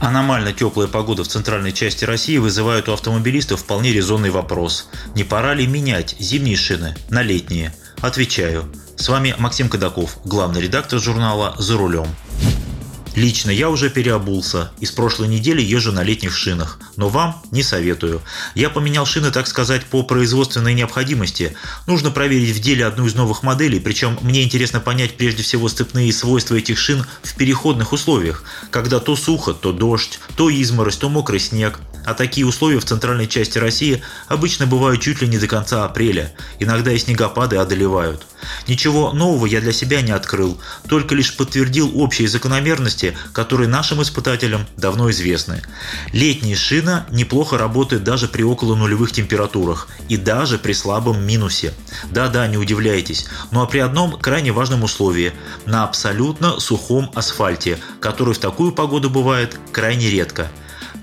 Аномально теплая погода в центральной части России вызывает у автомобилистов вполне резонный вопрос. Не пора ли менять зимние шины на летние? Отвечаю. С вами Максим Кадаков, главный редактор журнала «За рулем». Лично я уже переобулся и с прошлой недели езжу на летних шинах, но вам не советую. Я поменял шины, так сказать, по производственной необходимости. Нужно проверить в деле одну из новых моделей, причем мне интересно понять прежде всего степные свойства этих шин в переходных условиях, когда то сухо, то дождь, то изморозь, то мокрый снег. А такие условия в центральной части России обычно бывают чуть ли не до конца апреля, иногда и снегопады одолевают. Ничего нового я для себя не открыл, только лишь подтвердил общие закономерности, которые нашим испытателям давно известны. Летняя шина неплохо работает даже при около нулевых температурах и даже при слабом минусе. Да-да, не удивляйтесь, ну а при одном крайне важном условии – на абсолютно сухом асфальте, который в такую погоду бывает крайне редко.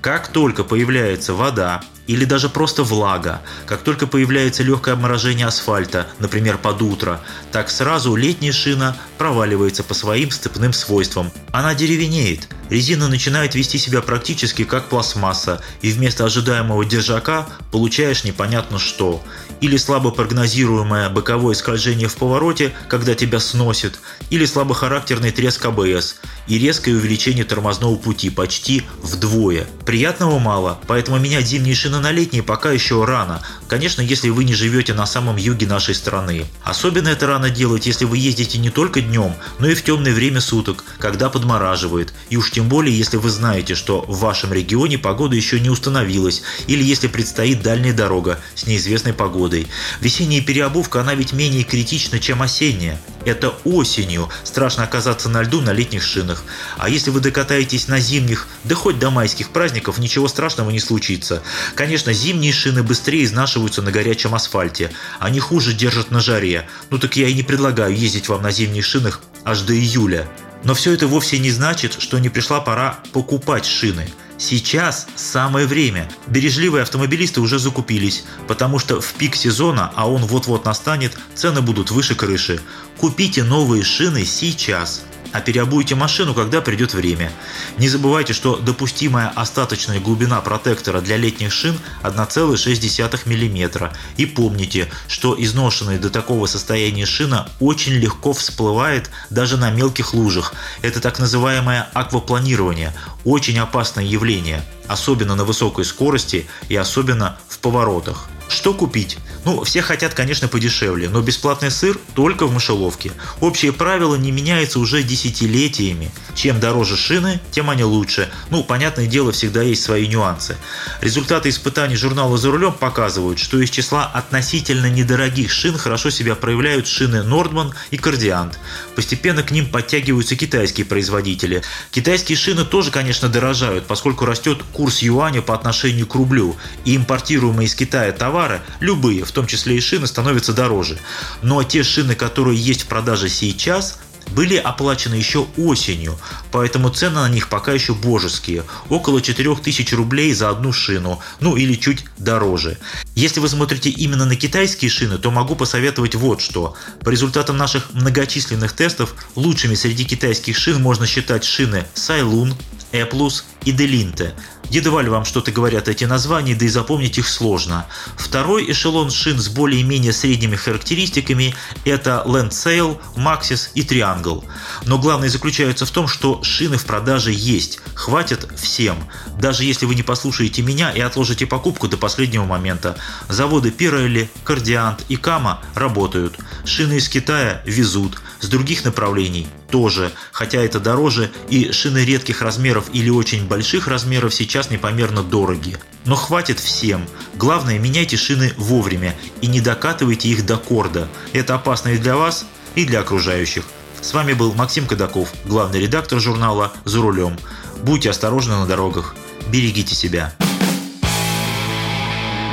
Как только появляется вода, или даже просто влага. Как только появляется легкое обморожение асфальта, например, под утро, так сразу летняя шина проваливается по своим степным свойствам. Она деревенеет. Резина начинает вести себя практически как пластмасса, и вместо ожидаемого держака получаешь непонятно что. Или слабо прогнозируемое боковое скольжение в повороте, когда тебя сносит, или слабохарактерный треск АБС, и резкое увеличение тормозного пути почти вдвое. Приятного мало, поэтому менять зимние шины летние пока еще рано. Конечно, если вы не живете на самом юге нашей страны. Особенно это рано делать, если вы ездите не только днем, но и в темное время суток, когда подмораживает. И уж тем более, если вы знаете, что в вашем регионе погода еще не установилась, или если предстоит дальняя дорога с неизвестной погодой. Весенняя переобувка, она ведь менее критична, чем осенняя. Это осенью страшно оказаться на льду на летних шинах. А если вы докатаетесь на зимних, да хоть до майских праздников, ничего страшного не случится. Конечно, зимние шины быстрее изнашиваются на горячем асфальте. Они хуже держат на жаре. Ну так я и не предлагаю ездить вам на зимних шинах аж до июля. Но все это вовсе не значит, что не пришла пора покупать шины. Сейчас самое время. Бережливые автомобилисты уже закупились, потому что в пик сезона, а он вот-вот настанет, цены будут выше крыши. Купите новые шины сейчас а переобуйте машину, когда придет время. Не забывайте, что допустимая остаточная глубина протектора для летних шин 1,6 мм. И помните, что изношенная до такого состояния шина очень легко всплывает даже на мелких лужах. Это так называемое аквапланирование. Очень опасное явление, особенно на высокой скорости и особенно в поворотах. Что купить? Ну, все хотят, конечно, подешевле, но бесплатный сыр только в мышеловке. Общее правило не меняется уже десятилетиями. Чем дороже шины, тем они лучше. Ну, понятное дело, всегда есть свои нюансы. Результаты испытаний журнала «За рулем» показывают, что из числа относительно недорогих шин хорошо себя проявляют шины Nordman и Кардиант. Постепенно к ним подтягиваются китайские производители. Китайские шины тоже, конечно, дорожают, поскольку растет курс юаня по отношению к рублю, и импортируемые из Китая товары товары, любые, в том числе и шины, становятся дороже. Но те шины, которые есть в продаже сейчас, были оплачены еще осенью, поэтому цены на них пока еще божеские, около 4000 рублей за одну шину, ну или чуть дороже. Если вы смотрите именно на китайские шины, то могу посоветовать вот что. По результатам наших многочисленных тестов, лучшими среди китайских шин можно считать шины Сайлун, Эплус и Делинте. Едва ли вам что-то говорят эти названия, да и запомнить их сложно. Второй эшелон шин с более-менее средними характеристиками – это Land Sail, Maxis и Triangle. Но главное заключается в том, что шины в продаже есть, хватит всем. Даже если вы не послушаете меня и отложите покупку до последнего момента. Заводы Pirelli, Кардиант и Кама работают. Шины из Китая везут, с других направлений тоже, хотя это дороже, и шины редких размеров или очень больших размеров сейчас непомерно дороги. Но хватит всем. Главное, меняйте шины вовремя и не докатывайте их до корда. Это опасно и для вас, и для окружающих. С вами был Максим Кадаков, главный редактор журнала «За рулем». Будьте осторожны на дорогах. Берегите себя.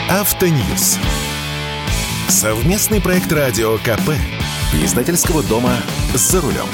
Автоньюз. Совместный проект радио КП. Издательского дома «За рулем».